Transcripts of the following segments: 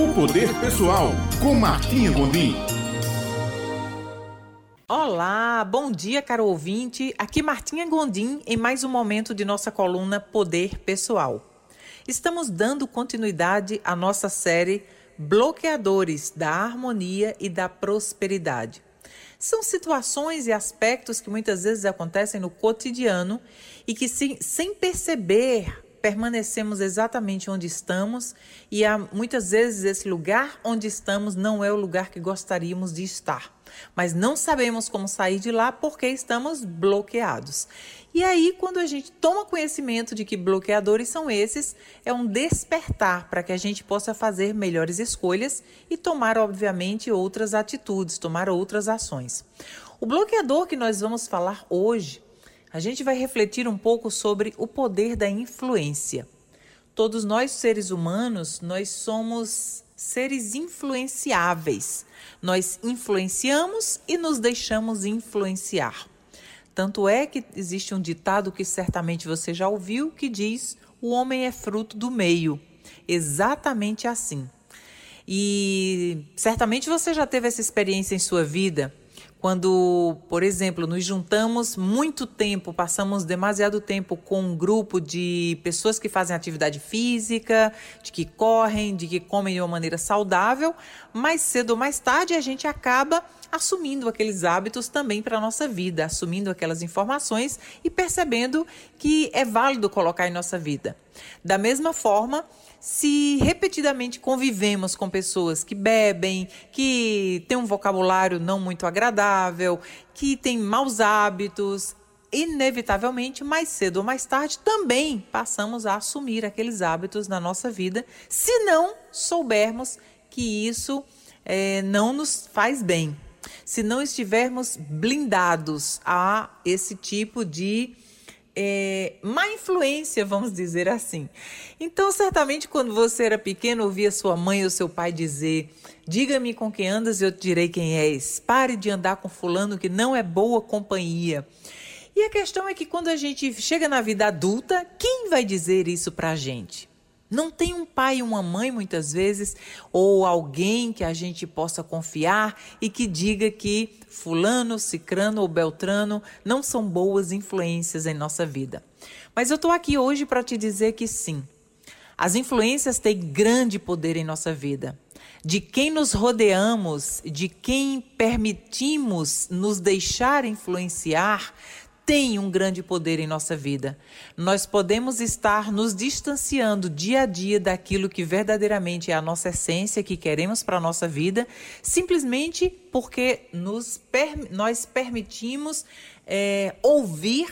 O Poder Pessoal, com Martinha Gondim. Olá, bom dia, caro ouvinte. Aqui Martinha Gondim em mais um momento de nossa coluna Poder Pessoal. Estamos dando continuidade à nossa série Bloqueadores da Harmonia e da Prosperidade. São situações e aspectos que muitas vezes acontecem no cotidiano e que, sem perceber, permanecemos exatamente onde estamos e há, muitas vezes esse lugar onde estamos não é o lugar que gostaríamos de estar, mas não sabemos como sair de lá porque estamos bloqueados. E aí, quando a gente toma conhecimento de que bloqueadores são esses, é um despertar para que a gente possa fazer melhores escolhas e tomar, obviamente, outras atitudes, tomar outras ações. O bloqueador que nós vamos falar hoje a gente vai refletir um pouco sobre o poder da influência. Todos nós seres humanos, nós somos seres influenciáveis. Nós influenciamos e nos deixamos influenciar. Tanto é que existe um ditado que certamente você já ouviu que diz: "O homem é fruto do meio". Exatamente assim. E certamente você já teve essa experiência em sua vida quando, por exemplo, nos juntamos muito tempo, passamos demasiado tempo com um grupo de pessoas que fazem atividade física, de que correm, de que comem de uma maneira saudável, mais cedo ou mais tarde a gente acaba assumindo aqueles hábitos também para a nossa vida, assumindo aquelas informações e percebendo que é válido colocar em nossa vida. Da mesma forma, se repetidamente convivemos com pessoas que bebem, que têm um vocabulário não muito agradável, que têm maus hábitos, inevitavelmente, mais cedo ou mais tarde, também passamos a assumir aqueles hábitos na nossa vida, se não soubermos que isso é, não nos faz bem, se não estivermos blindados a esse tipo de é, má influência, vamos dizer assim. Então, certamente, quando você era pequeno, ouvia sua mãe ou seu pai dizer: Diga-me com quem andas e eu te direi quem és. Pare de andar com fulano que não é boa companhia. E a questão é que quando a gente chega na vida adulta, quem vai dizer isso pra gente? Não tem um pai e uma mãe, muitas vezes, ou alguém que a gente possa confiar e que diga que Fulano, Cicrano ou Beltrano não são boas influências em nossa vida. Mas eu estou aqui hoje para te dizer que sim. As influências têm grande poder em nossa vida. De quem nos rodeamos, de quem permitimos nos deixar influenciar, tem um grande poder em nossa vida. Nós podemos estar nos distanciando dia a dia daquilo que verdadeiramente é a nossa essência, que queremos para a nossa vida, simplesmente porque nos, nós permitimos é, ouvir,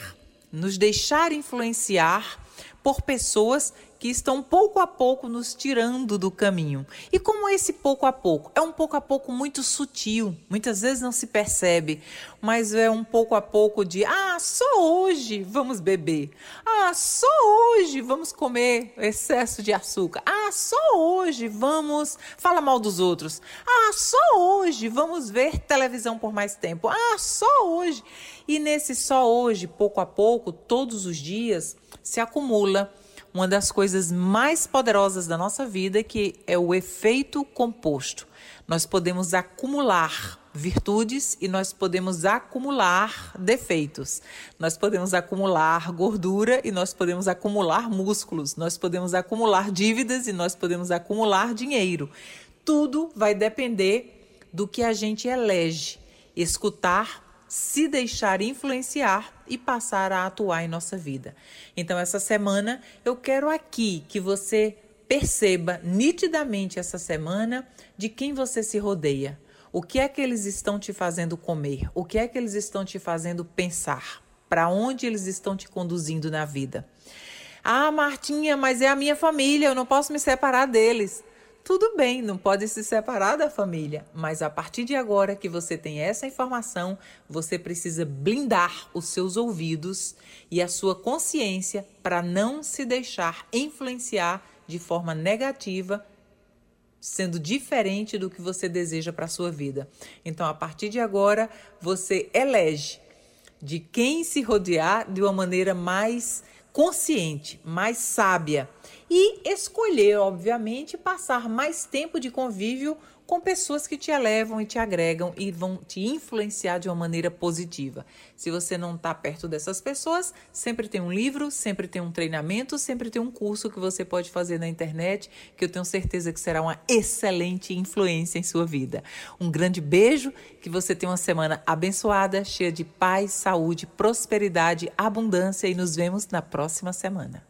nos deixar influenciar por pessoas que estão pouco a pouco nos tirando do caminho. E como esse pouco a pouco? É um pouco a pouco muito sutil, muitas vezes não se percebe, mas é um pouco a pouco de ah, só hoje vamos beber. Ah, só hoje vamos comer excesso de açúcar. Ah, só hoje vamos falar mal dos outros. Ah, só hoje vamos ver televisão por mais tempo. Ah, só hoje. E nesse só hoje, pouco a pouco, todos os dias, se acumula uma das coisas mais poderosas da nossa vida, que é o efeito composto. Nós podemos acumular virtudes e nós podemos acumular defeitos. Nós podemos acumular gordura e nós podemos acumular músculos. Nós podemos acumular dívidas e nós podemos acumular dinheiro. Tudo vai depender do que a gente elege escutar se deixar influenciar e passar a atuar em nossa vida. Então, essa semana eu quero aqui que você perceba nitidamente essa semana de quem você se rodeia. O que é que eles estão te fazendo comer? O que é que eles estão te fazendo pensar? Para onde eles estão te conduzindo na vida? Ah, Martinha, mas é a minha família, eu não posso me separar deles. Tudo bem, não pode se separar da família, mas a partir de agora que você tem essa informação, você precisa blindar os seus ouvidos e a sua consciência para não se deixar influenciar de forma negativa, sendo diferente do que você deseja para a sua vida. Então, a partir de agora, você elege de quem se rodear de uma maneira mais consciente, mais sábia. E escolher, obviamente, passar mais tempo de convívio com pessoas que te elevam e te agregam e vão te influenciar de uma maneira positiva. Se você não está perto dessas pessoas, sempre tem um livro, sempre tem um treinamento, sempre tem um curso que você pode fazer na internet, que eu tenho certeza que será uma excelente influência em sua vida. Um grande beijo, que você tenha uma semana abençoada, cheia de paz, saúde, prosperidade, abundância e nos vemos na próxima semana.